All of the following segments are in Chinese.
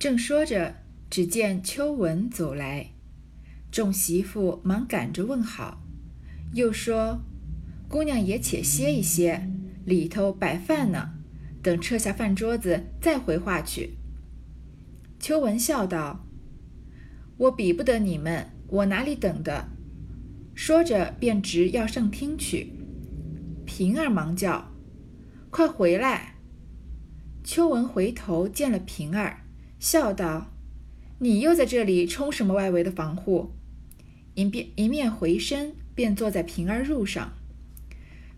正说着，只见秋文走来，众媳妇忙赶着问好，又说：“姑娘也且歇一歇，里头摆饭呢，等撤下饭桌子再回话去。”秋文笑道：“我比不得你们，我哪里等的？”说着便直要上厅去。平儿忙叫：“快回来！”秋文回头见了平儿，笑道：“你又在这里冲什么外围的防护？”一便一面回身，便坐在平儿褥上。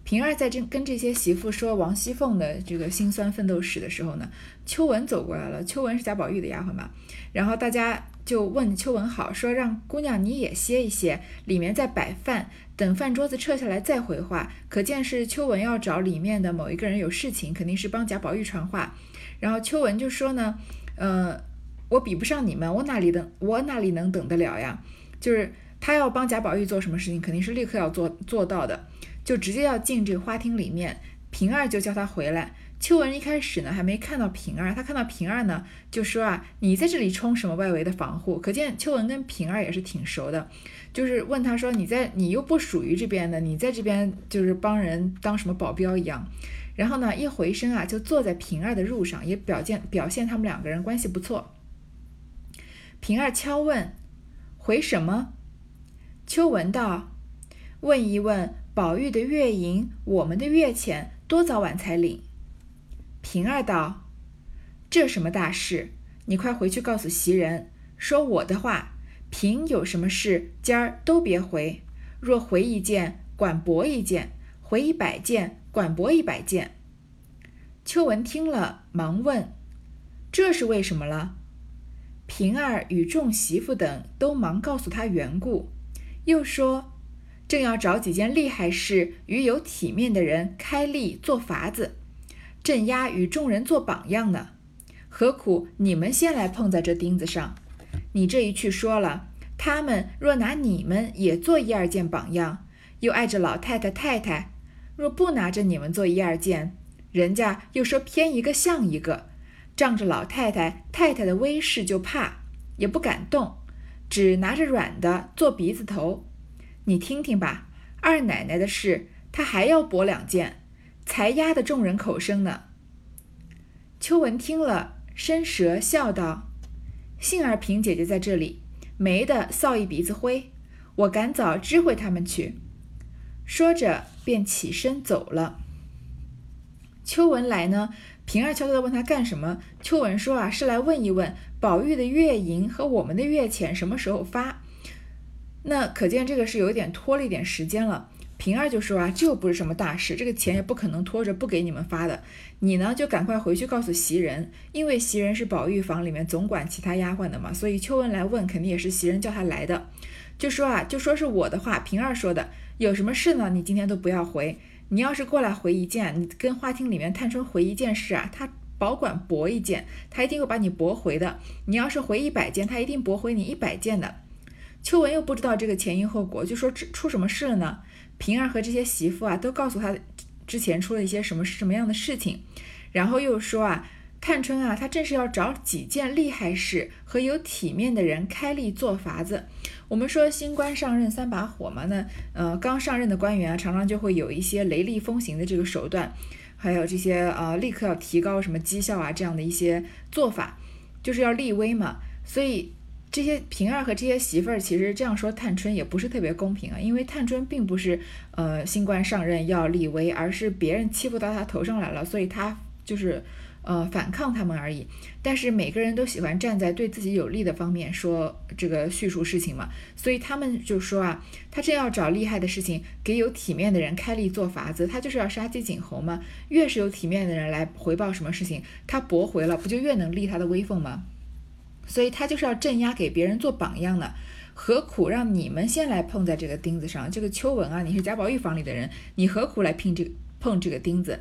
平儿在这跟这些媳妇说王熙凤的这个辛酸奋斗史的时候呢，秋文走过来了。秋文是贾宝玉的丫鬟嘛，然后大家就问秋文好，说让姑娘你也歇一歇，里面在摆饭，等饭桌子撤下来再回话。可见是秋文要找里面的某一个人有事情，肯定是帮贾宝玉传话。然后秋文就说呢，嗯，我比不上你们，我哪里等，我哪里能等得了呀？就是他要帮贾宝玉做什么事情，肯定是立刻要做做到的。就直接要进这个花厅里面，平儿就叫他回来。秋文一开始呢还没看到平儿，他看到平儿呢就说啊，你在这里冲什么外围的防护？可见秋文跟平儿也是挺熟的，就是问他说你在你又不属于这边的，你在这边就是帮人当什么保镖一样。然后呢一回身啊就坐在平儿的褥上，也表现表现他们两个人关系不错。平儿敲问回什么？秋文道问一问。宝玉的月银，我们的月钱，多早晚才领？平儿道：“这什么大事？你快回去告诉袭人，说我的话。平有什么事，今儿都别回。若回一件，管驳一件；回一百件，管驳一百件。”秋文听了，忙问：“这是为什么了？”平儿与众媳妇等都忙告诉他缘故，又说。正要找几件厉害事与有体面的人开例做法子，镇压与众人做榜样呢。何苦你们先来碰在这钉子上？你这一去说了，他们若拿你们也做一二件榜样，又碍着老太太太太；若不拿着你们做一二件，人家又说偏一个像一个，仗着老太太太太的威势就怕，也不敢动，只拿着软的做鼻子头。你听听吧，二奶奶的事，她还要驳两件，才压得众人口声呢。秋文听了，伸舌笑道：“幸而平姐姐在这里，没得臊一鼻子灰，我赶早知会他们去。”说着便起身走了。秋文来呢，平儿悄悄地问他干什么。秋文说：“啊，是来问一问宝玉的月银和我们的月钱什么时候发。”那可见这个是有一点拖了一点时间了。平儿就说啊，这又不是什么大事，这个钱也不可能拖着不给你们发的。你呢就赶快回去告诉袭人，因为袭人是宝玉房里面总管其他丫鬟的嘛，所以秋文来问肯定也是袭人叫他来的。就说啊，就说是我的话，平儿说的，有什么事呢？你今天都不要回。你要是过来回一件，你跟花厅里面探春回一件事啊，他保管驳一件，他一定会把你驳回的。你要是回一百件，他一定驳回你一百件的。秋文又不知道这个前因后果，就说出什么事了呢？平儿和这些媳妇啊，都告诉他之前出了一些什么什么样的事情，然后又说啊，探春啊，她正是要找几件厉害事和有体面的人开立做法子。我们说新官上任三把火嘛，那呃刚上任的官员啊，常常就会有一些雷厉风行的这个手段，还有这些呃立刻要提高什么绩效啊这样的一些做法，就是要立威嘛，所以。这些平儿和这些媳妇儿，其实这样说探春也不是特别公平啊，因为探春并不是呃新官上任要立威，而是别人欺负到她头上来了，所以她就是呃反抗他们而已。但是每个人都喜欢站在对自己有利的方面说这个叙述事情嘛，所以他们就说啊，他正要找厉害的事情给有体面的人开立做法子，他就是要杀鸡儆猴嘛。越是有体面的人来回报什么事情，他驳回了，不就越能立他的威风吗？所以他就是要镇压，给别人做榜样的，何苦让你们先来碰在这个钉子上？这个秋文啊，你是贾宝玉房里的人，你何苦来拼这个碰这个钉子？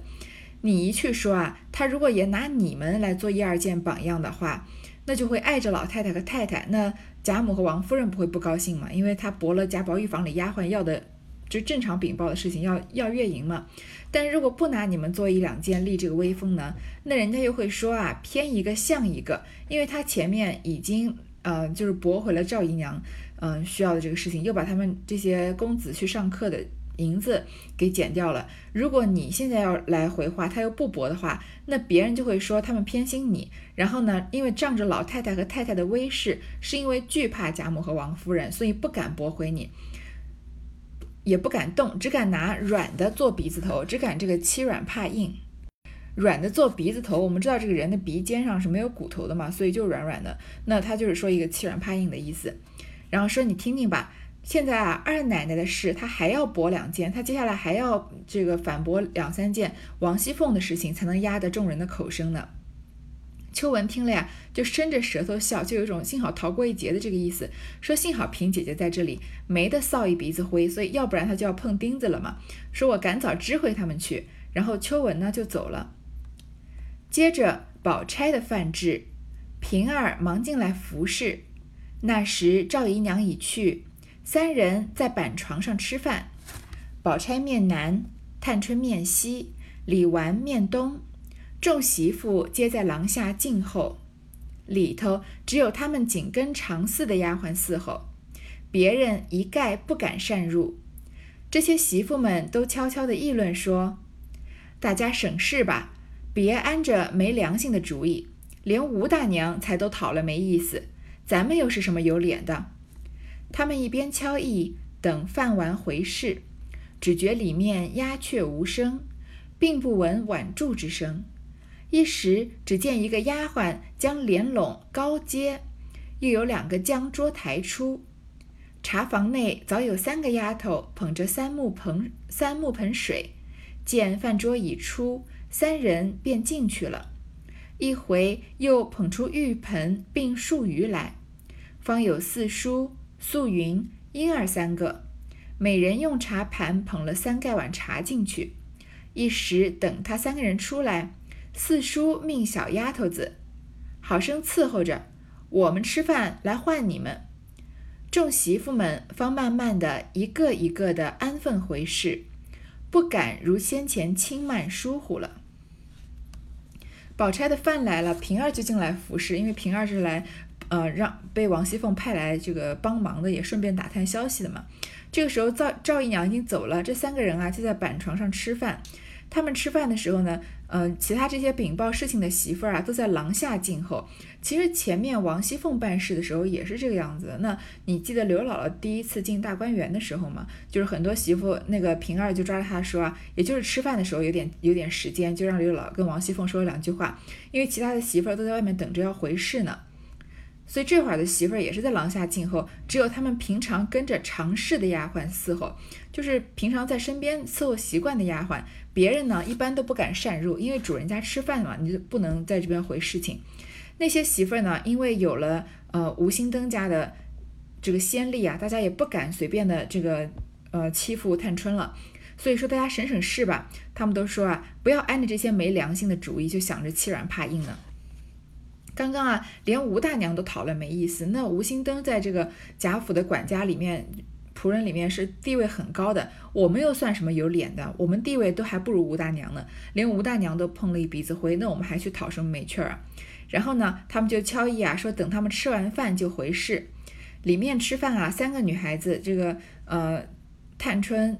你一去说啊，他如果也拿你们来做一二件榜样的话，那就会碍着老太太和太太，那贾母和王夫人不会不高兴吗？因为他驳了贾宝玉房里丫鬟要的就正常禀报的事情要要月银嘛。但如果不拿你们做一两件立这个威风呢，那人家又会说啊，偏一个像一个，因为他前面已经呃就是驳回了赵姨娘嗯需要的这个事情，又把他们这些公子去上课的。银子给减掉了。如果你现在要来回话，他又不驳的话，那别人就会说他们偏心你。然后呢，因为仗着老太太和太太的威势，是因为惧怕贾母和王夫人，所以不敢驳回你，也不敢动，只敢拿软的做鼻子头，只敢这个欺软怕硬。软的做鼻子头，我们知道这个人的鼻尖上是没有骨头的嘛，所以就软软的。那他就是说一个欺软怕硬的意思。然后说你听听吧。现在啊，二奶奶的事她还要驳两件，她接下来还要这个反驳两三件王熙凤的事情，才能压得众人的口声呢。秋文听了呀，就伸着舌头笑，就有一种幸好逃过一劫的这个意思，说幸好平姐姐在这里，没得臊一鼻子灰，所以要不然她就要碰钉子了嘛。说我赶早知会他们去，然后秋文呢就走了。接着宝钗的饭至，平儿忙进来服侍，那时赵姨娘已去。三人在板床上吃饭，宝钗面南，探春面西，李纨面东，众媳妇皆在廊下静候。里头只有他们紧跟常四的丫鬟伺候，别人一概不敢擅入。这些媳妇们都悄悄地议论说：“大家省事吧，别安着没良心的主意。连吴大娘才都讨了没意思，咱们又是什么有脸的？”他们一边敲议，等饭完回室，只觉里面鸦雀无声，并不闻碗箸之声。一时只见一个丫鬟将帘笼高揭，又有两个将桌抬出。茶房内早有三个丫头捧着三木盆三木盆水，见饭桌已出，三人便进去了。一回又捧出玉盆并数鱼来，方有四叔。素云、莺儿三个，每人用茶盘捧了三盖碗茶进去。一时等他三个人出来，四叔命小丫头子好生伺候着，我们吃饭来换你们。众媳妇们方慢慢的一个一个的安分回事，不敢如先前轻慢疏忽了。宝钗的饭来了，平儿就进来服侍，因为平儿是来。呃，让被王熙凤派来这个帮忙的，也顺便打探消息的嘛。这个时候赵赵姨娘已经走了，这三个人啊就在板床上吃饭。他们吃饭的时候呢，嗯，其他这些禀报事情的媳妇儿啊都在廊下静候。其实前面王熙凤办事的时候也是这个样子。那你记得刘姥姥第一次进大观园的时候吗？就是很多媳妇，那个平儿就抓着她说啊，也就是吃饭的时候有点有点时间，就让刘姥姥跟王熙凤说了两句话，因为其他的媳妇儿都在外面等着要回事呢。所以这会儿的媳妇儿也是在廊下静候，只有他们平常跟着常侍的丫鬟伺候，就是平常在身边伺候习惯的丫鬟。别人呢一般都不敢擅入，因为主人家吃饭嘛，你就不能在这边回事情。那些媳妇儿呢，因为有了呃吴心登家的这个先例啊，大家也不敢随便的这个呃欺负探春了。所以说大家省省事吧，他们都说啊，不要按着这些没良心的主意，就想着欺软怕硬呢。刚刚啊，连吴大娘都讨论没意思。那吴心登在这个贾府的管家里面、仆人里面是地位很高的，我们又算什么有脸的？我们地位都还不如吴大娘呢，连吴大娘都碰了一鼻子灰，那我们还去讨什么美趣儿啊？然后呢，他们就敲议啊，说等他们吃完饭就回事。里面吃饭啊，三个女孩子，这个呃，探春。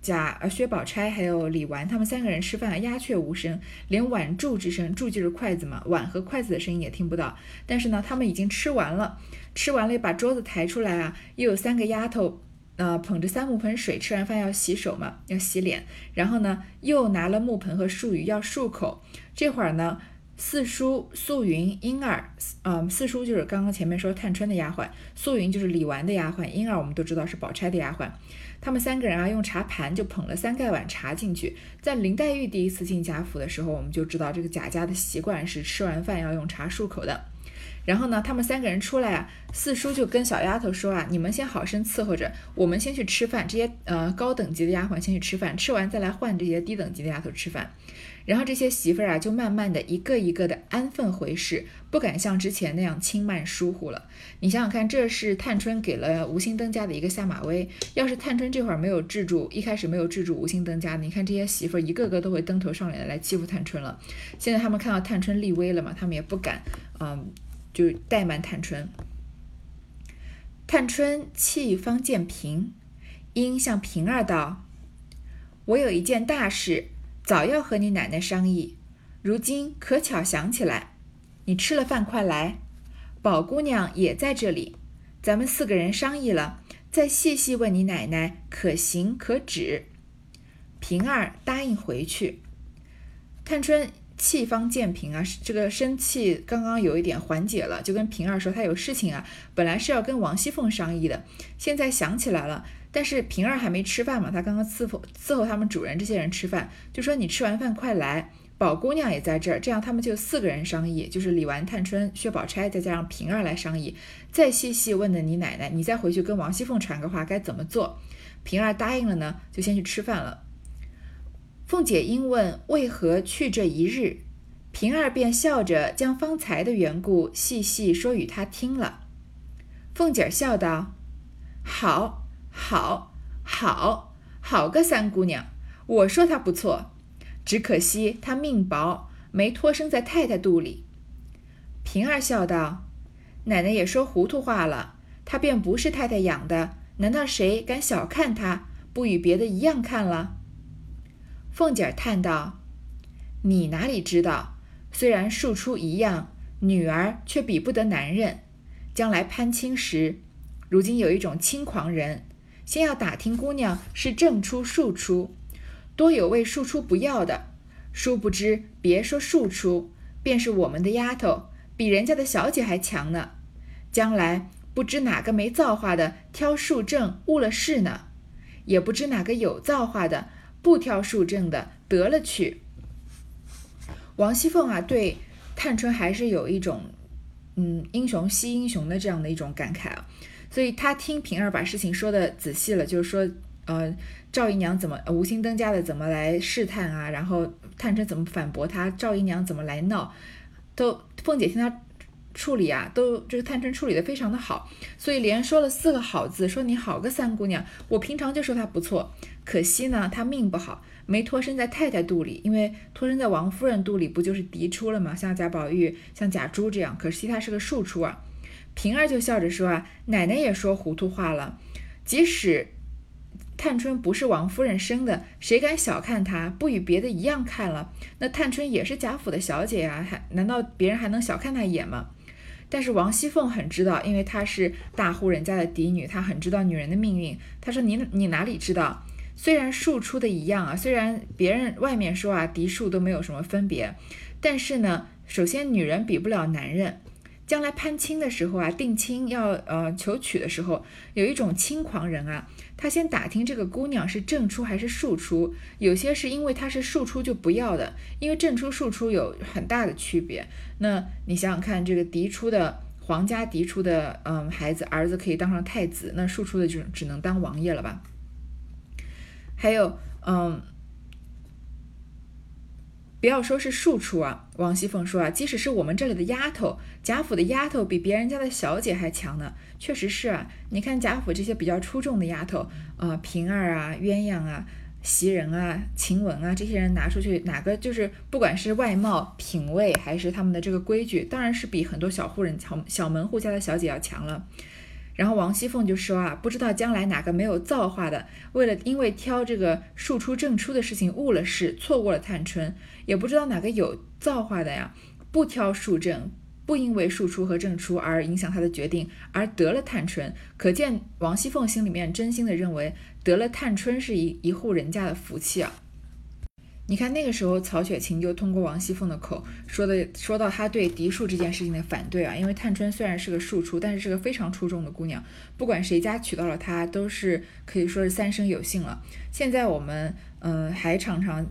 贾呃薛宝钗还有李纨，他们三个人吃饭鸦雀无声，连碗箸之声，箸就是筷子嘛，碗和筷子的声音也听不到。但是呢，他们已经吃完了，吃完了把桌子抬出来啊，又有三个丫头，呃捧着三木盆水，吃完饭要洗手嘛，要洗脸，然后呢又拿了木盆和漱盂要漱口。这会儿呢，四叔素云、莺儿，嗯，四叔就是刚刚前面说探春的丫鬟，素云就是李纨的丫鬟，莺儿我们都知道是宝钗的丫鬟。他们三个人啊，用茶盘就捧了三盖碗茶进去。在林黛玉第一次进贾府的时候，我们就知道这个贾家的习惯是吃完饭要用茶漱口的。然后呢，他们三个人出来啊，四叔就跟小丫头说啊：“你们先好生伺候着，我们先去吃饭。这些呃高等级的丫鬟先去吃饭，吃完再来换这些低等级的丫头吃饭。”然后这些媳妇儿啊，就慢慢的一个一个的安分回事，不敢像之前那样轻慢疏忽了。你想想看，这是探春给了吴兴登家的一个下马威。要是探春这会儿没有制住，一开始没有制住吴兴登家，你看这些媳妇儿一个个都会登头上脸的来欺负探春了。现在他们看到探春立威了嘛，他们也不敢，嗯，就怠慢探春。探春气方渐平，因向平儿道：“我有一件大事。”早要和你奶奶商议，如今可巧想起来，你吃了饭快来，宝姑娘也在这里，咱们四个人商议了，再细细问你奶奶可行可止。平儿答应回去。探春气方渐平啊，这个生气刚刚有一点缓解了，就跟平儿说，她有事情啊，本来是要跟王熙凤商议的，现在想起来了。但是平儿还没吃饭嘛，她刚刚伺候伺候他们主人这些人吃饭，就说你吃完饭快来，宝姑娘也在这儿，这样他们就四个人商议，就是李纨、探春、薛宝钗再加上平儿来商议，再细细问的你奶奶，你再回去跟王熙凤传个话，该怎么做？平儿答应了呢，就先去吃饭了。凤姐因问为何去这一日，平儿便笑着将方才的缘故细细说与她听了。凤姐笑道：“好。”好，好，好个三姑娘！我说她不错，只可惜她命薄，没托生在太太肚里。平儿笑道：“奶奶也说糊涂话了，她便不是太太养的，难道谁敢小看她，不与别的一样看了？”凤姐叹道：“你哪里知道？虽然庶出一样，女儿却比不得男人。将来攀亲时，如今有一种轻狂人。”先要打听姑娘是正出庶出，多有为庶出不要的，殊不知别说庶出，便是我们的丫头，比人家的小姐还强呢。将来不知哪个没造化的挑庶正误了事呢，也不知哪个有造化的不挑庶正的得了去。王熙凤啊，对探春还是有一种嗯英雄惜英雄的这样的一种感慨啊。所以他听平儿把事情说的仔细了，就是说，呃，赵姨娘怎么无心登家的怎么来试探啊？然后探春怎么反驳他？赵姨娘怎么来闹？都凤姐听他处理啊，都这个探春处理的非常的好，所以连说了四个好字，说你好个三姑娘。我平常就说她不错，可惜呢，她命不好，没托生在太太肚里，因为托生在王夫人肚里不就是嫡出了吗？像贾宝玉、像贾珠这样，可惜她是个庶出啊。平儿就笑着说：“啊，奶奶也说糊涂话了。即使探春不是王夫人生的，谁敢小看她，不与别的一样看了？那探春也是贾府的小姐呀，还难道别人还能小看她一眼吗？但是王熙凤很知道，因为她是大户人家的嫡女，她很知道女人的命运。她说：‘你你哪里知道？虽然庶出的一样啊，虽然别人外面说啊嫡庶都没有什么分别，但是呢，首先女人比不了男人。’”将来攀亲的时候啊，定亲要呃求娶的时候，有一种轻狂人啊，他先打听这个姑娘是正出还是庶出，有些是因为她是庶出就不要的，因为正出庶出有很大的区别。那你想想看，这个嫡出的皇家嫡出的嗯孩子儿子可以当上太子，那庶出的就只能当王爷了吧？还有嗯。不要说是庶出啊，王熙凤说啊，即使是我们这里的丫头，贾府的丫头比别人家的小姐还强呢。确实是啊，你看贾府这些比较出众的丫头，呃，平儿啊、鸳鸯啊、袭人啊、晴雯啊，这些人拿出去，哪个就是不管是外貌、品味，还是他们的这个规矩，当然是比很多小户人、小小门户家的小姐要强了。然后王熙凤就说啊，不知道将来哪个没有造化的，为了因为挑这个庶出正出的事情误了事，错过了探春，也不知道哪个有造化的呀，不挑庶正，不因为庶出和正出而影响他的决定，而得了探春。可见王熙凤心里面真心的认为得了探春是一一户人家的福气啊。你看那个时候，曹雪芹就通过王熙凤的口说的，说到他对嫡庶这件事情的反对啊。因为探春虽然是个庶出，但是是个非常出众的姑娘，不管谁家娶到了她，都是可以说是三生有幸了。现在我们嗯还常常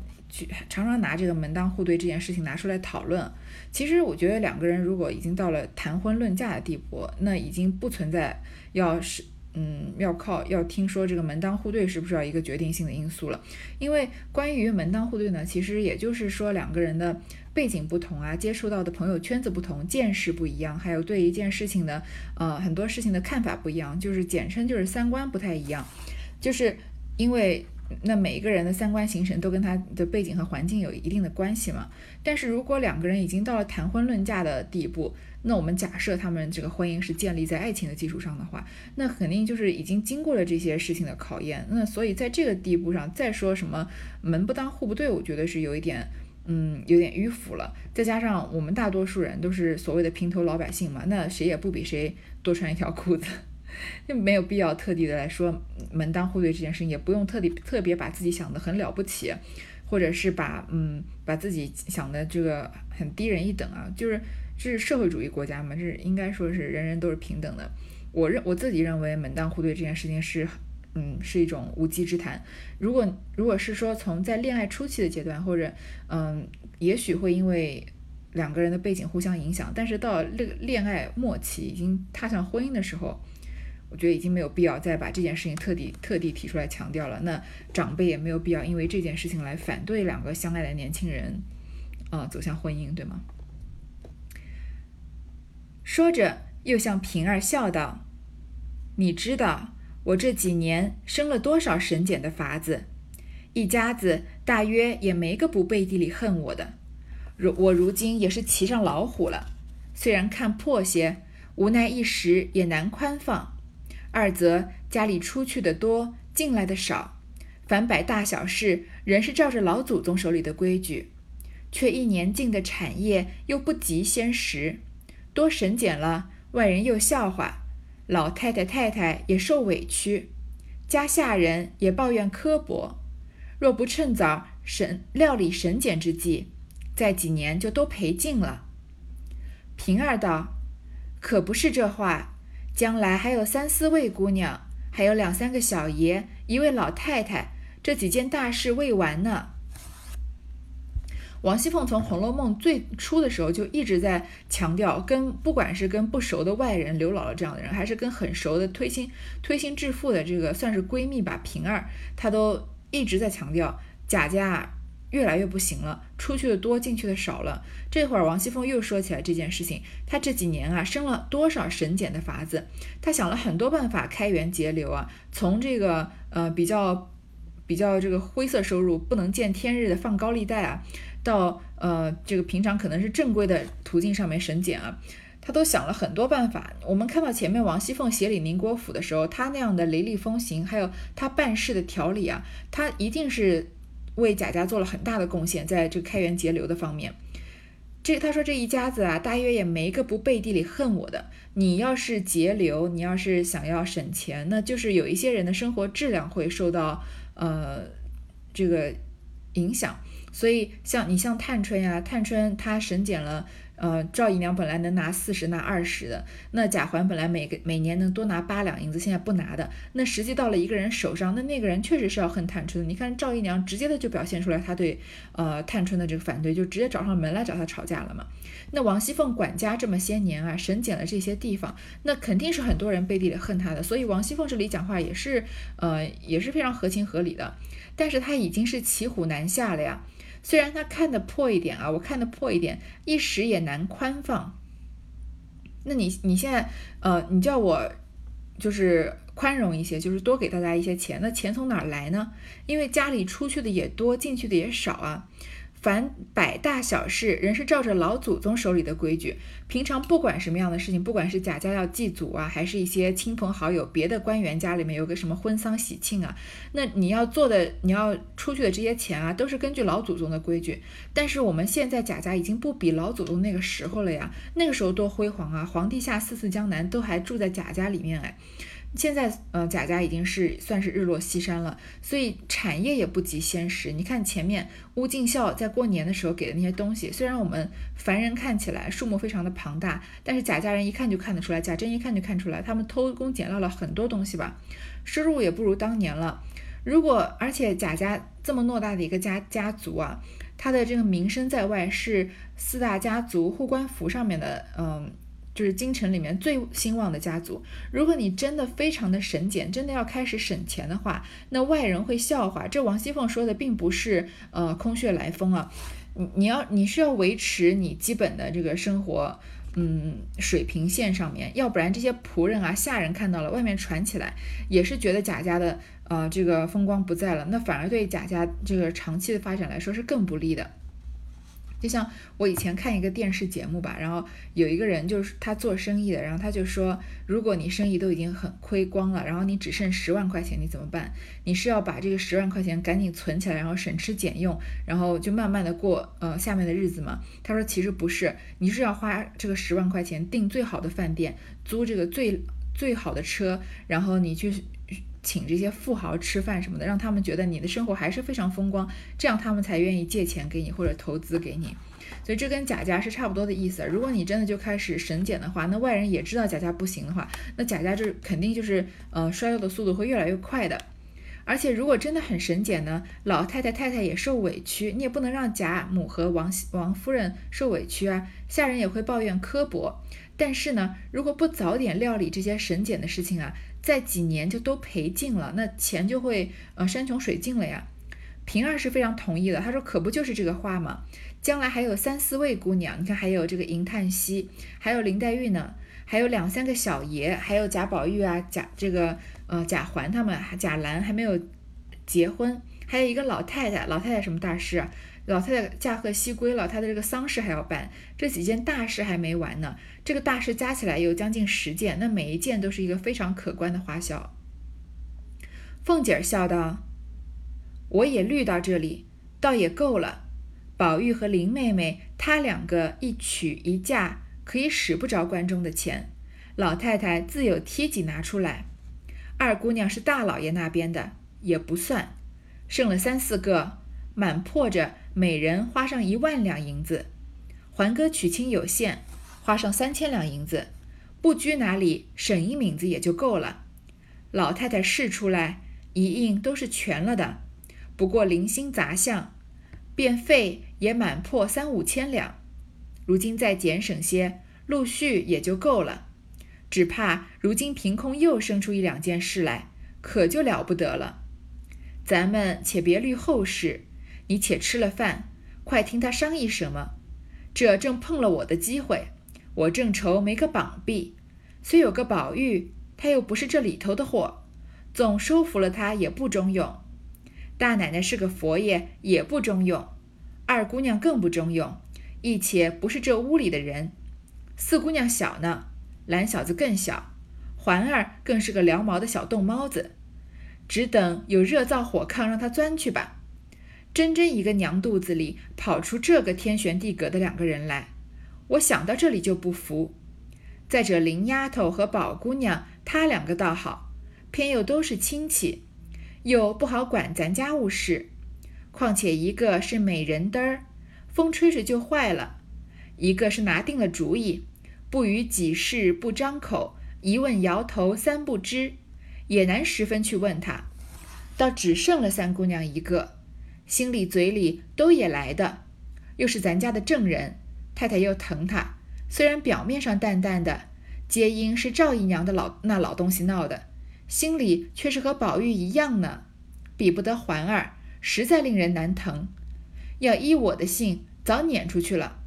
常常拿这个门当户对这件事情拿出来讨论。其实我觉得两个人如果已经到了谈婚论嫁的地步，那已经不存在要是嗯，要靠要听说这个门当户对是不是要一个决定性的因素了？因为关于门当户对呢，其实也就是说两个人的背景不同啊，接触到的朋友圈子不同，见识不一样，还有对一件事情的呃很多事情的看法不一样，就是简称就是三观不太一样，就是因为。那每一个人的三观形成都跟他的背景和环境有一定的关系嘛。但是如果两个人已经到了谈婚论嫁的地步，那我们假设他们这个婚姻是建立在爱情的基础上的话，那肯定就是已经经过了这些事情的考验。那所以在这个地步上再说什么门不当户不对，我觉得是有一点，嗯，有点迂腐了。再加上我们大多数人都是所谓的平头老百姓嘛，那谁也不比谁多穿一条裤子。就没有必要特地的来说门当户对这件事情，也不用特地特别把自己想的很了不起，或者是把嗯把自己想的这个很低人一等啊，就是这是社会主义国家嘛，这应该说是人人都是平等的。我认我自己认为门当户对这件事情是嗯是一种无稽之谈。如果如果是说从在恋爱初期的阶段，或者嗯也许会因为两个人的背景互相影响，但是到恋恋爱末期已经踏上婚姻的时候。我觉得已经没有必要再把这件事情特地特地提出来强调了。那长辈也没有必要因为这件事情来反对两个相爱的年轻人，啊，走向婚姻，对吗？说着，又向平儿笑道：“你知道我这几年生了多少神检的法子，一家子大约也没个不背地里恨我的。如我如今也是骑上老虎了，虽然看破些，无奈一时也难宽放。”二则家里出去的多，进来的少，凡摆大小事，仍是照着老祖宗手里的规矩，却一年进的产业又不及先时，多审检了，外人又笑话，老太太太太也受委屈，家下人也抱怨刻薄，若不趁早审料理审检之际，再几年就都赔尽了。平儿道：“可不是这话。”将来还有三四位姑娘，还有两三个小爷，一位老太太，这几件大事未完呢。王熙凤从《红楼梦》最初的时候就一直在强调，跟不管是跟不熟的外人刘姥姥这样的人，还是跟很熟的推心推心置腹的这个算是闺蜜吧平儿，她都一直在强调贾家。越来越不行了，出去的多，进去的少了。这会儿王熙凤又说起来这件事情，她这几年啊生了多少省俭的法子，她想了很多办法开源节流啊，从这个呃比较比较这个灰色收入不能见天日的放高利贷啊，到呃这个平常可能是正规的途径上面省俭啊，她都想了很多办法。我们看到前面王熙凤协理宁国府的时候，她那样的雷厉风行，还有她办事的条理啊，她一定是。为贾家做了很大的贡献，在这个开源节流的方面，这他说这一家子啊，大约也没个不背地里恨我的。你要是节流，你要是想要省钱，那就是有一些人的生活质量会受到呃这个影响。所以像你像探春呀，探春她省俭了。呃，赵姨娘本来能拿四十，拿二十的，那贾环本来每个每年能多拿八两银子，现在不拿的，那实际到了一个人手上，那那个人确实是要恨探春。你看赵姨娘直接的就表现出来，她对呃探春的这个反对，就直接找上门来找她吵架了嘛。那王熙凤管家这么些年啊，审检了这些地方，那肯定是很多人背地里恨她的，所以王熙凤这里讲话也是呃也是非常合情合理的，但是她已经是骑虎难下了呀。虽然他看得破一点啊，我看得破一点，一时也难宽放。那你你现在呃，你叫我就是宽容一些，就是多给大家一些钱，那钱从哪来呢？因为家里出去的也多，进去的也少啊。凡百大小事，人是照着老祖宗手里的规矩。平常不管什么样的事情，不管是贾家要祭祖啊，还是一些亲朋好友、别的官员家里面有个什么婚丧喜庆啊，那你要做的，你要出去的这些钱啊，都是根据老祖宗的规矩。但是我们现在贾家已经不比老祖宗那个时候了呀，那个时候多辉煌啊！皇帝下四次江南都还住在贾家里面哎。现在，呃，贾家已经是算是日落西山了，所以产业也不及先时。你看前面乌敬孝在过年的时候给的那些东西，虽然我们凡人看起来数目非常的庞大，但是贾家人一看就看得出来，贾珍一看就看出来，他们偷工减料了很多东西吧，收入也不如当年了。如果而且贾家这么偌大的一个家家族啊，他的这个名声在外是四大家族护官符上面的，嗯。就是京城里面最兴旺的家族。如果你真的非常的省俭，真的要开始省钱的话，那外人会笑话。这王熙凤说的并不是呃空穴来风啊，你你要你是要维持你基本的这个生活。嗯，水平线上面，要不然这些仆人啊、下人看到了，外面传起来，也是觉得贾家的呃这个风光不在了，那反而对贾家这个长期的发展来说是更不利的。就像我以前看一个电视节目吧，然后有一个人就是他做生意的，然后他就说，如果你生意都已经很亏光了，然后你只剩十万块钱，你怎么办？你是要把这个十万块钱赶紧存起来，然后省吃俭用，然后就慢慢的过呃下面的日子吗？他说其实不是，你是要花这个十万块钱订最好的饭店，租这个最最好的车，然后你去。请这些富豪吃饭什么的，让他们觉得你的生活还是非常风光，这样他们才愿意借钱给你或者投资给你。所以这跟贾家是差不多的意思。如果你真的就开始省俭的话，那外人也知道贾家不行的话，那贾家就肯定就是呃衰落的速度会越来越快的。而且如果真的很省俭呢，老太太太太也受委屈，你也不能让贾母和王王夫人受委屈啊，下人也会抱怨刻薄。但是呢，如果不早点料理这些省俭的事情啊。在几年就都赔尽了，那钱就会呃山穷水尽了呀。平儿是非常同意的，他说可不就是这个话吗？将来还有三四位姑娘，你看还有这个银叹息，还有林黛玉呢，还有两三个小爷，还有贾宝玉啊，贾这个呃贾环他们，贾兰还没有结婚，还有一个老太太，老太太什么大事？老太太驾鹤西归了，她的这个丧事还要办，这几件大事还没完呢。这个大事加起来有将近十件，那每一件都是一个非常可观的花销。凤姐儿笑道：“我也虑到这里，倒也够了。宝玉和林妹妹，她两个一娶一嫁，可以使不着关中的钱。老太太自有贴己拿出来。二姑娘是大老爷那边的，也不算，剩了三四个，满破着。”每人花上一万两银子，环哥娶亲有限，花上三千两银子，不拘哪里省一敏子也就够了。老太太试出来一应都是全了的，不过零星杂项，便费也满破三五千两。如今再减省些，陆续也就够了。只怕如今凭空又生出一两件事来，可就了不得了。咱们且别虑后事。你且吃了饭，快听他商议什么。这正碰了我的机会，我正愁没个绑臂，虽有个宝玉，他又不是这里头的货，总收服了他也不中用。大奶奶是个佛爷，也不中用。二姑娘更不中用，亦且不是这屋里的人。四姑娘小呢，懒小子更小，环儿更是个撩毛的小冻猫子，只等有热灶火炕，让他钻去吧。真真一个娘肚子里跑出这个天旋地隔的两个人来，我想到这里就不服。再者林丫头和宝姑娘，她两个倒好，偏又都是亲戚，又不好管咱家务事。况且一个是美人灯儿，风吹吹就坏了；一个是拿定了主意，不与己事不张口，一问摇头三不知，也难十分去问他。倒只剩了三姑娘一个。心里嘴里都也来的，又是咱家的证人，太太又疼他。虽然表面上淡淡的，皆因是赵姨娘的老那老东西闹的，心里却是和宝玉一样呢，比不得环儿，实在令人难疼。要依我的性，早撵出去了。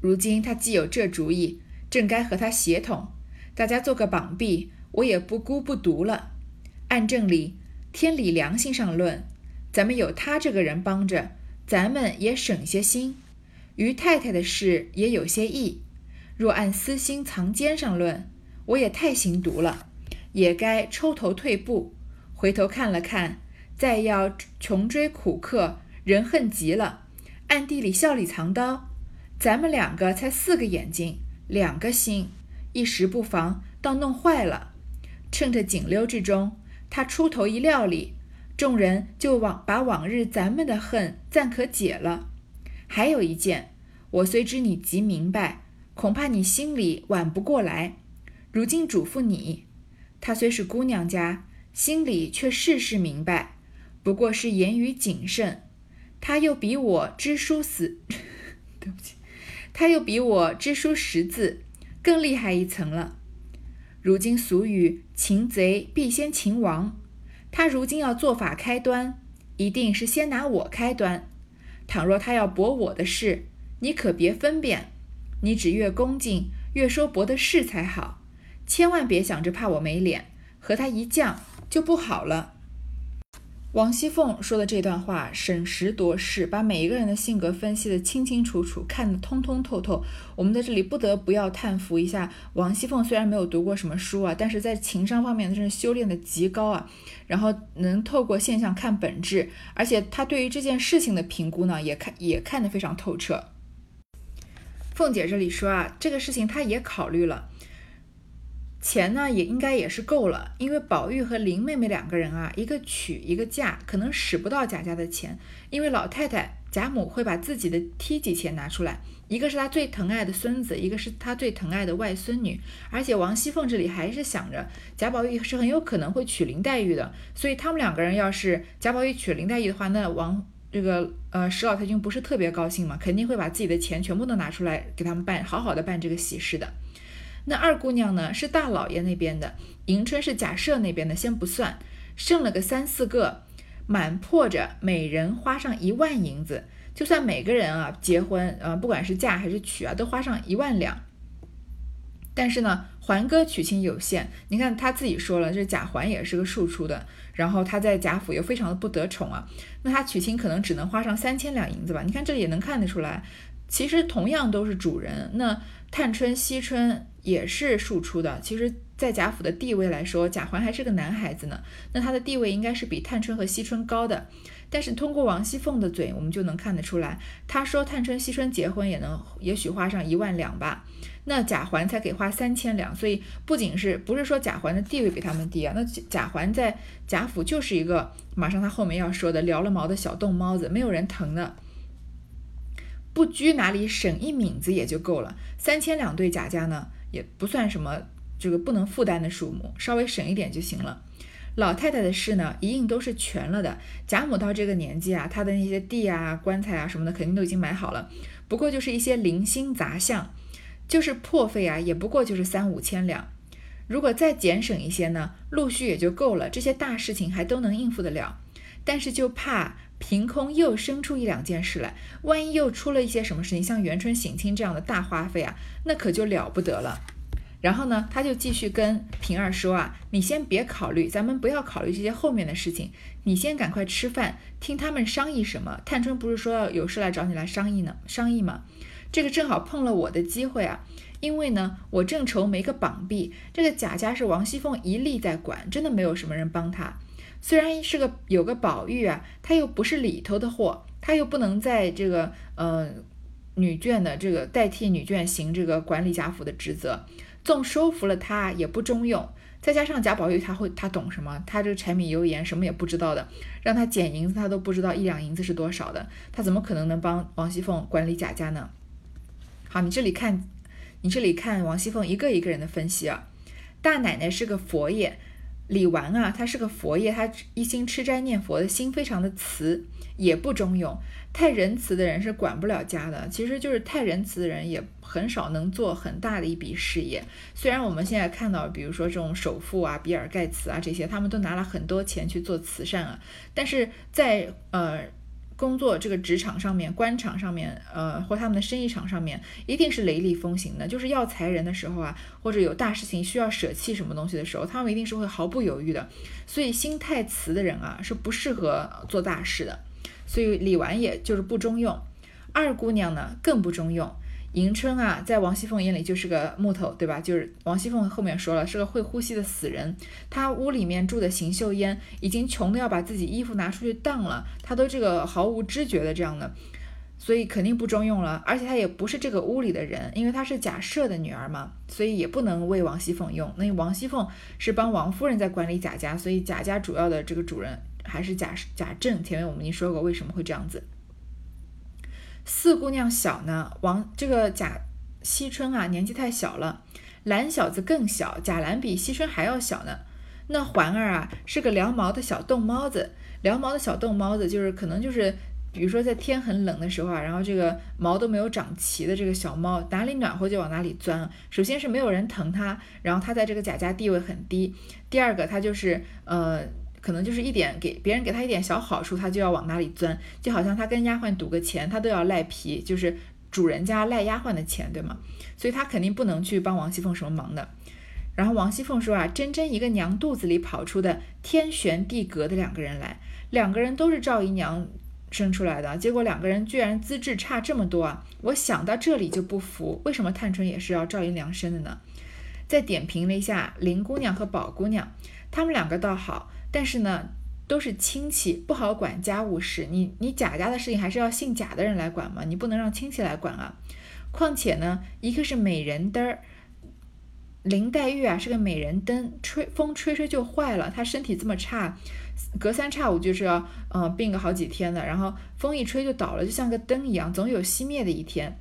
如今他既有这主意，正该和他协同，大家做个绑臂，我也不孤不独了。按正理，天理良心上论。咱们有他这个人帮着，咱们也省些心。于太太的事也有些意。若按私心藏奸上论，我也太行毒了，也该抽头退步。回头看了看，再要穷追苦克，人恨极了，暗地里笑里藏刀。咱们两个才四个眼睛，两个心，一时不防，倒弄坏了。趁着紧溜之中，他出头一料理。众人就往把往日咱们的恨暂可解了。还有一件，我虽知你极明白，恐怕你心里挽不过来。如今嘱咐你，她虽是姑娘家，心里却事事明白，不过是言语谨慎。她又比我知书死，对不起，她又比我知书识字，更厉害一层了。如今俗语“擒贼必先擒王”，他如今要做法开端，一定是先拿我开端。倘若他要驳我的事，你可别分辨，你只越恭敬，越说驳的事才好，千万别想着怕我没脸，和他一犟就不好了。王熙凤说的这段话，审时度势，把每一个人的性格分析的清清楚楚，看得通通透透。我们在这里不得不要叹服一下王熙凤，虽然没有读过什么书啊，但是在情商方面真是修炼的极高啊。然后能透过现象看本质，而且她对于这件事情的评估呢，也看也看得非常透彻。凤姐这里说啊，这个事情她也考虑了。钱呢也应该也是够了，因为宝玉和林妹妹两个人啊，一个娶一个嫁，可能使不到贾家的钱，因为老太太贾母会把自己的梯级钱拿出来，一个是她最疼爱的孙子，一个是她最疼爱的外孙女，而且王熙凤这里还是想着贾宝玉是很有可能会娶林黛玉的，所以他们两个人要是贾宝玉娶林黛玉的话，那王这个呃史老太君不是特别高兴嘛，肯定会把自己的钱全部都拿出来给他们办好好的办这个喜事的。那二姑娘呢？是大老爷那边的，迎春是贾赦那边的，先不算，剩了个三四个，满破着每人花上一万银子，就算每个人啊结婚啊，不管是嫁还是娶啊，都花上一万两。但是呢，环哥娶亲有限，你看他自己说了，这贾环也是个庶出的，然后他在贾府又非常的不得宠啊，那他娶亲可能只能花上三千两银子吧？你看这里也能看得出来，其实同样都是主人，那探春、惜春。也是庶出的，其实，在贾府的地位来说，贾环还是个男孩子呢，那他的地位应该是比探春和惜春高的。但是通过王熙凤的嘴，我们就能看得出来，她说探春、惜春结婚也能，也许花上一万两吧，那贾环才给花三千两，所以不仅是不是说贾环的地位比他们低啊，那贾环在贾府就是一个，马上他后面要说的撩了毛的小冻猫子，没有人疼的。不拘哪里省一敏子也就够了，三千两对贾家呢。也不算什么这个不能负担的数目，稍微省一点就行了。老太太的事呢，一应都是全了的。贾母到这个年纪啊，她的那些地啊、棺材啊什么的，肯定都已经买好了。不过就是一些零星杂项，就是破费啊，也不过就是三五千两。如果再减省一些呢，陆续也就够了。这些大事情还都能应付得了。但是就怕凭空又生出一两件事来，万一又出了一些什么事情，像元春省亲这样的大花费啊，那可就了不得了。然后呢，他就继续跟平儿说啊，你先别考虑，咱们不要考虑这些后面的事情，你先赶快吃饭，听他们商议什么。探春不是说要有事来找你来商议呢？商议嘛，这个正好碰了我的机会啊，因为呢，我正愁没个绑臂，这个贾家是王熙凤一力在管，真的没有什么人帮他。虽然是个有个宝玉啊，他又不是里头的货，他又不能在这个呃女眷的这个代替女眷行这个管理贾府的职责，纵收服了他也不中用。再加上贾宝玉他会他懂什么？他这个柴米油盐什么也不知道的，让他捡银子他都不知道一两银子是多少的，他怎么可能能帮王熙凤管理贾家呢？好，你这里看，你这里看王熙凤一个一个人的分析啊，大奶奶是个佛爷。李纨啊，他是个佛爷，他一心吃斋念佛的心非常的慈，也不中用。太仁慈的人是管不了家的，其实就是太仁慈的人也很少能做很大的一笔事业。虽然我们现在看到，比如说这种首富啊，比尔盖茨啊这些，他们都拿了很多钱去做慈善啊，但是在呃。工作这个职场上面、官场上面，呃，或他们的生意场上面，一定是雷厉风行的。就是要裁人的时候啊，或者有大事情需要舍弃什么东西的时候，他们一定是会毫不犹豫的。所以心太慈的人啊，是不适合做大事的。所以李纨也就是不中用，二姑娘呢更不中用。迎春啊，在王熙凤眼里就是个木头，对吧？就是王熙凤后面说了，是个会呼吸的死人。她屋里面住的邢岫烟已经穷的要把自己衣服拿出去当了，她都这个毫无知觉的这样的，所以肯定不中用了。而且她也不是这个屋里的人，因为她是贾赦的女儿嘛，所以也不能为王熙凤用。那王熙凤是帮王夫人在管理贾家，所以贾家主要的这个主人还是贾贾政。前面我们已经说过为什么会这样子。四姑娘小呢，王这个贾惜春啊，年纪太小了。兰小子更小，贾兰比惜春还要小呢。那环儿啊，是个撩毛的小冻猫子，撩毛的小冻猫子就是可能就是比如说在天很冷的时候啊，然后这个毛都没有长齐的这个小猫，哪里暖和就往哪里钻。首先是没有人疼它，然后它在这个贾家地位很低。第二个，它就是呃，可能就是一点给别人给他一点小好处，他就要往哪里钻，就好像他跟丫鬟赌个钱，他都要赖皮，就是主人家赖丫鬟的钱，对吗？所以他肯定不能去帮王熙凤什么忙的。然后王熙凤说啊，真真一个娘肚子里跑出的天旋地隔的两个人来，两个人都是赵姨娘。生出来的结果，两个人居然资质差这么多啊！我想到这里就不服，为什么探春也是要赵姨娘生的呢？再点评了一下林姑娘和宝姑娘，她们两个倒好，但是呢，都是亲戚，不好管家务事。你你贾家的事情还是要姓贾的人来管嘛，你不能让亲戚来管啊。况且呢，一个是美人灯儿。林黛玉啊是个美人灯，吹风吹吹就坏了。她身体这么差，隔三差五就是要嗯病个好几天的，然后风一吹就倒了，就像个灯一样，总有熄灭的一天。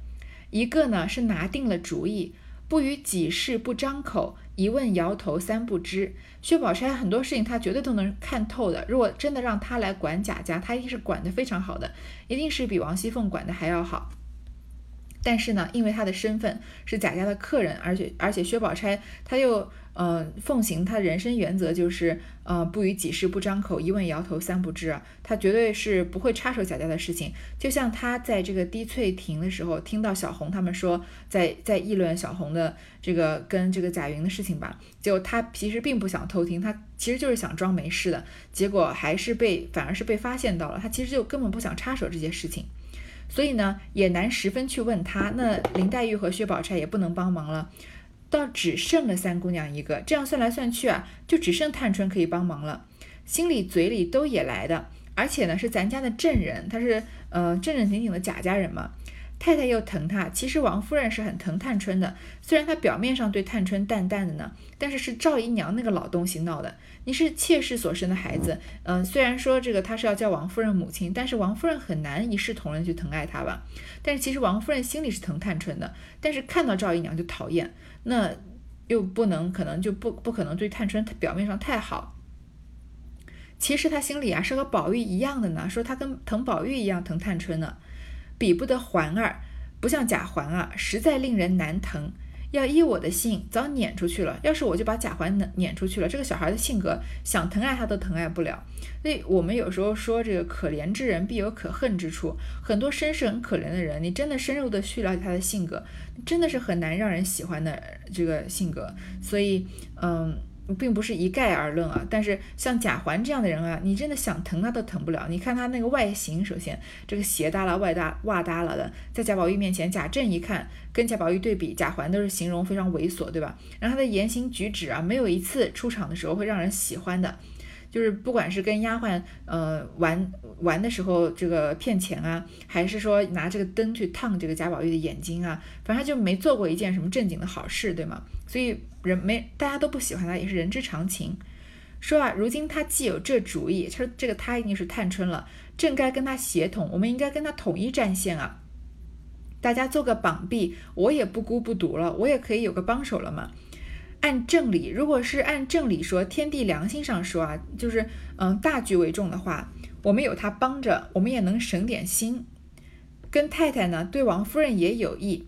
一个呢是拿定了主意，不与己事不张口，一问摇头三不知。薛宝钗很多事情她绝对都能看透的，如果真的让她来管贾家，她一定是管得非常好的，一定是比王熙凤管得还要好。但是呢，因为她的身份是贾家的客人，而且而且薛宝钗她又呃奉行他人生原则，就是呃不与己事不张口，一问摇头三不知啊，他绝对是不会插手贾家的事情。就像他在这个滴翠亭的时候，听到小红他们说在在议论小红的这个跟这个贾云的事情吧，就他其实并不想偷听，他其实就是想装没事的，结果还是被反而是被发现到了，他其实就根本不想插手这些事情。所以呢，也难十分去问他。那林黛玉和薛宝钗也不能帮忙了，倒只剩了三姑娘一个。这样算来算去啊，就只剩探春可以帮忙了。心里嘴里都也来的，而且呢是咱家的正人，他是呃正正经经的贾家人嘛。太太又疼他，其实王夫人是很疼探春的。虽然她表面上对探春淡淡的呢，但是是赵姨娘那个老东西闹的。你是妾室所生的孩子，嗯，虽然说这个他是要叫王夫人母亲，但是王夫人很难一视同仁去疼爱他吧。但是其实王夫人心里是疼探春的，但是看到赵姨娘就讨厌，那又不能可能就不不可能对探春表面上太好。其实他心里啊是和宝玉一样的呢，说他跟疼宝玉一样疼探春呢。比不得环儿，不像贾环啊，实在令人难疼。要依我的性，早撵出去了。要是我就把贾环撵撵出去了，这个小孩的性格，想疼爱他都疼爱不了。所以我们有时候说，这个可怜之人必有可恨之处。很多身世很可怜的人，你真的深入的去了解他的性格，真的是很难让人喜欢的这个性格。所以，嗯。并不是一概而论啊，但是像贾环这样的人啊，你真的想疼他都疼不了。你看他那个外形，首先这个鞋耷拉、外搭、袜耷拉的，在贾宝玉面前，贾政一看跟贾宝玉对比，贾环都是形容非常猥琐，对吧？然后他的言行举止啊，没有一次出场的时候会让人喜欢的。就是不管是跟丫鬟呃玩玩的时候，这个骗钱啊，还是说拿这个灯去烫这个贾宝玉的眼睛啊，反正他就没做过一件什么正经的好事，对吗？所以人没大家都不喜欢他，也是人之常情。说啊，如今他既有这主意，他说这个他一定是探春了，正该跟他协同，我们应该跟他统一战线啊。大家做个绑臂，我也不孤不独了，我也可以有个帮手了嘛。按正理，如果是按正理说，天地良心上说啊，就是嗯大局为重的话，我们有他帮着，我们也能省点心。跟太太呢，对王夫人也有益。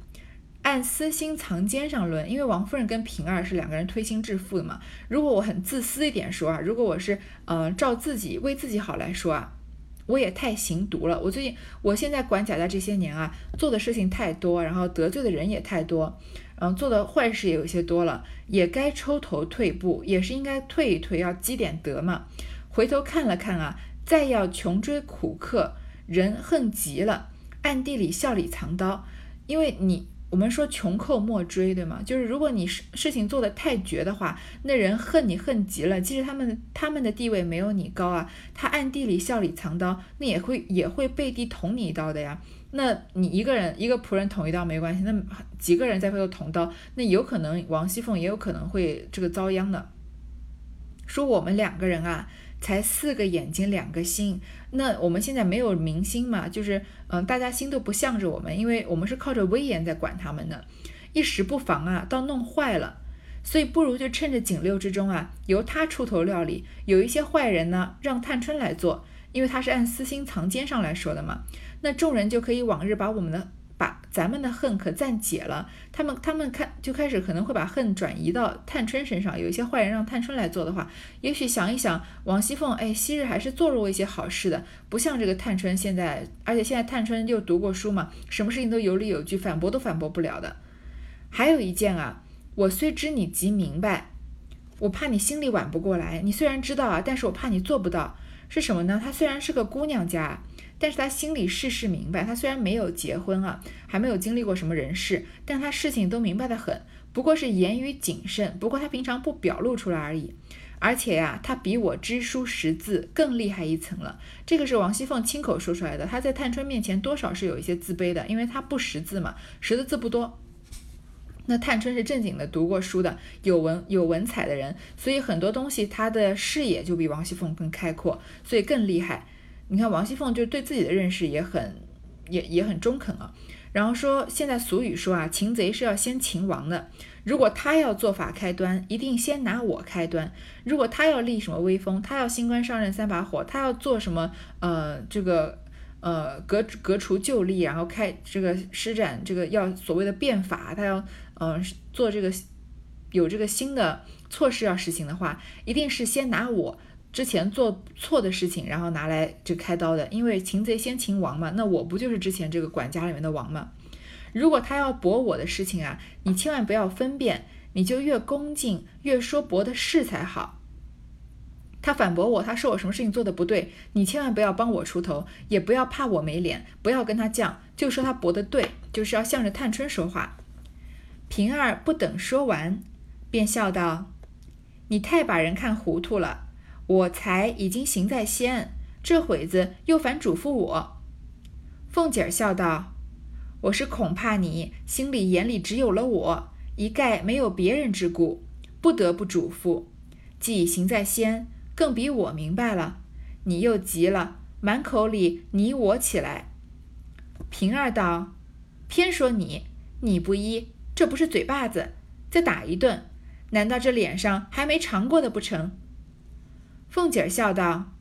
按私心藏奸上论，因为王夫人跟平儿是两个人推心置腹的嘛。如果我很自私一点说啊，如果我是呃照自己为自己好来说啊，我也太行毒了。我最近我现在管贾家这些年啊，做的事情太多，然后得罪的人也太多。嗯，做的坏事也有些多了，也该抽头退步，也是应该退一退，要积点德嘛。回头看了看啊，再要穷追苦克，人恨极了，暗地里笑里藏刀。因为你我们说穷寇莫追，对吗？就是如果你事事情做得太绝的话，那人恨你恨极了，即使他们他们的地位没有你高啊，他暗地里笑里藏刀，那也会也会背地捅你一刀的呀。那你一个人一个仆人捅一刀没关系，那几个人在背后捅刀，那有可能王熙凤也有可能会这个遭殃的。说我们两个人啊，才四个眼睛两个心，那我们现在没有明星嘛，就是嗯，大家心都不向着我们，因为我们是靠着威严在管他们的，一时不防啊，倒弄坏了，所以不如就趁着锦六之中啊，由他出头料理，有一些坏人呢，让探春来做。因为他是按私心藏奸上来说的嘛。那众人就可以往日把我们的。把咱们的恨可暂解了，他们他们看就开始可能会把恨转移到探春身上。有一些坏人让探春来做的话，也许想一想，王熙凤哎，昔日还是做过一些好事的，不像这个探春现在，而且现在探春又读过书嘛，什么事情都有理有据，反驳都反驳不了的。还有一件啊，我虽知你极明白，我怕你心里挽不过来。你虽然知道啊，但是我怕你做不到。是什么呢？她虽然是个姑娘家。但是他心里事事明白，他虽然没有结婚啊，还没有经历过什么人事，但他事情都明白的很，不过是言语谨慎，不过他平常不表露出来而已。而且呀，他比我知书识字更厉害一层了。这个是王熙凤亲口说出来的，他在探春面前多少是有一些自卑的，因为他不识字嘛，识的字不多。那探春是正经的读过书的，有文有文采的人，所以很多东西他的视野就比王熙凤更开阔，所以更厉害。你看王熙凤就对自己的认识也很也也很中肯啊，然后说现在俗语说啊，擒贼是要先擒王的。如果他要做法开端，一定先拿我开端。如果他要立什么威风，他要新官上任三把火，他要做什么呃这个呃革革除旧例，然后开这个施展这个要所谓的变法，他要嗯做这个有这个新的措施要实行的话，一定是先拿我。之前做错的事情，然后拿来就开刀的，因为擒贼先擒王嘛。那我不就是之前这个管家里面的王吗？如果他要驳我的事情啊，你千万不要分辨，你就越恭敬越说驳的是才好。他反驳我，他说我什么事情做的不对，你千万不要帮我出头，也不要怕我没脸，不要跟他犟，就说他驳的对，就是要向着探春说话。平儿不等说完，便笑道：“你太把人看糊涂了。”我才已经行在先，这会子又反嘱咐我。凤姐儿笑道：“我是恐怕你心里眼里只有了我，一概没有别人之故，不得不嘱咐。既已行在先，更比我明白了。你又急了，满口里你我起来。”平儿道：“偏说你，你不依，这不是嘴巴子，再打一顿，难道这脸上还没尝过的不成？”凤姐笑道：“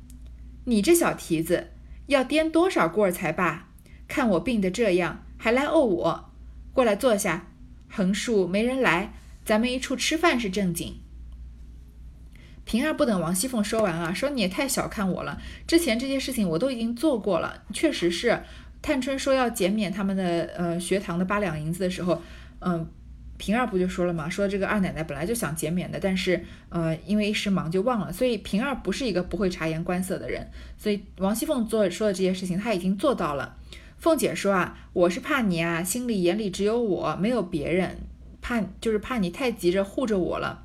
你这小蹄子，要颠多少过儿才罢？看我病得这样，还来怄我？过来坐下，横竖没人来，咱们一处吃饭是正经。”平儿不等王熙凤说完啊，说：“你也太小看我了，之前这些事情我都已经做过了，确实是。探春说要减免他们的呃学堂的八两银子的时候，嗯。”平儿不就说了吗？说这个二奶奶本来就想减免的，但是呃，因为一时忙就忘了。所以平儿不是一个不会察言观色的人。所以王熙凤做说的这些事情，她已经做到了。凤姐说啊，我是怕你啊，心里眼里只有我，没有别人，怕就是怕你太急着护着我了。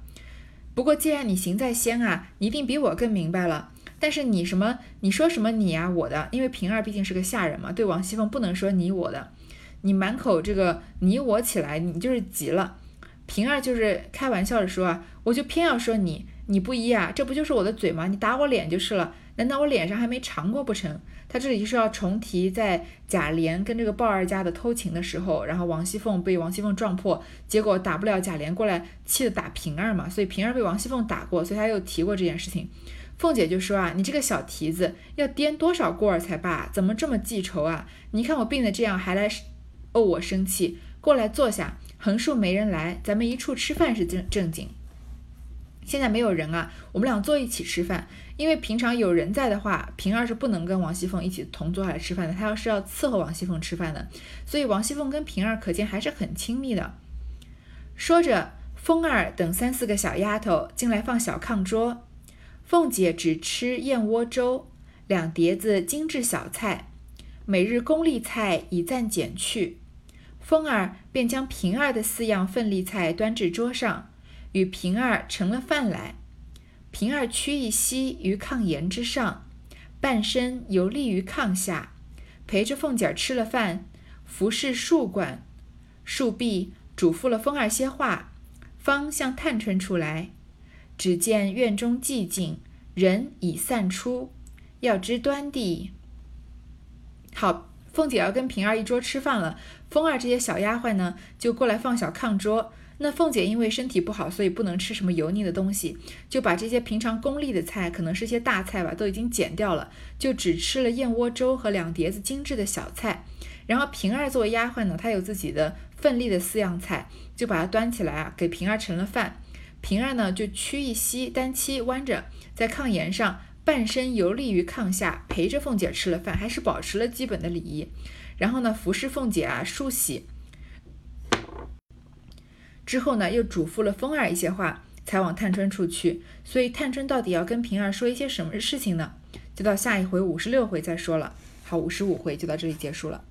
不过既然你行在先啊，你一定比我更明白了。但是你什么，你说什么你啊我的？因为平儿毕竟是个下人嘛，对王熙凤不能说你我的。你满口这个你我起来，你就是急了。平儿就是开玩笑的说啊，我就偏要说你，你不依啊，这不就是我的嘴吗？你打我脸就是了，难道我脸上还没尝过不成？他这里就是要重提在贾琏跟这个鲍二家的偷情的时候，然后王熙凤被王熙凤撞破，结果打不了贾琏过来，气的打平儿嘛，所以平儿被王熙凤打过，所以他又提过这件事情。凤姐就说啊，你这个小蹄子要颠多少过儿才罢？怎么这么记仇啊？你看我病的这样，还来。哦，我生气，过来坐下。横竖没人来，咱们一处吃饭是正正经。现在没有人啊，我们俩坐一起吃饭。因为平常有人在的话，平儿是不能跟王熙凤一起同坐下来吃饭的，她要是要伺候王熙凤吃饭的。所以王熙凤跟平儿可见还是很亲密的。说着，凤儿等三四个小丫头进来放小炕桌，凤姐只吃燕窝粥，两碟子精致小菜。每日功利菜已暂减去，风儿便将平儿的四样份例菜端至桌上，与平儿盛了饭来。平儿屈一膝于炕沿之上，半身游立于炕下，陪着凤姐儿吃了饭，服侍数管，数毕，嘱咐了风儿些话，方向探春出来。只见院中寂静，人已散出，要知端地。好，凤姐要跟平儿一桌吃饭了，风儿这些小丫鬟呢，就过来放小炕桌。那凤姐因为身体不好，所以不能吃什么油腻的东西，就把这些平常功利的菜，可能是些大菜吧，都已经剪掉了，就只吃了燕窝粥和两碟子精致的小菜。然后平儿作为丫鬟呢，她有自己的份例的四样菜，就把它端起来啊，给平儿盛了饭。平儿呢，就屈一膝，单膝弯着，在炕沿上半身游立于炕下，陪着凤姐吃了饭，还是保持了基本的礼仪。然后呢，服侍凤姐啊梳洗。之后呢，又嘱咐了风儿一些话，才往探春处去。所以探春到底要跟平儿说一些什么事情呢？就到下一回五十六回再说了。好，五十五回就到这里结束了。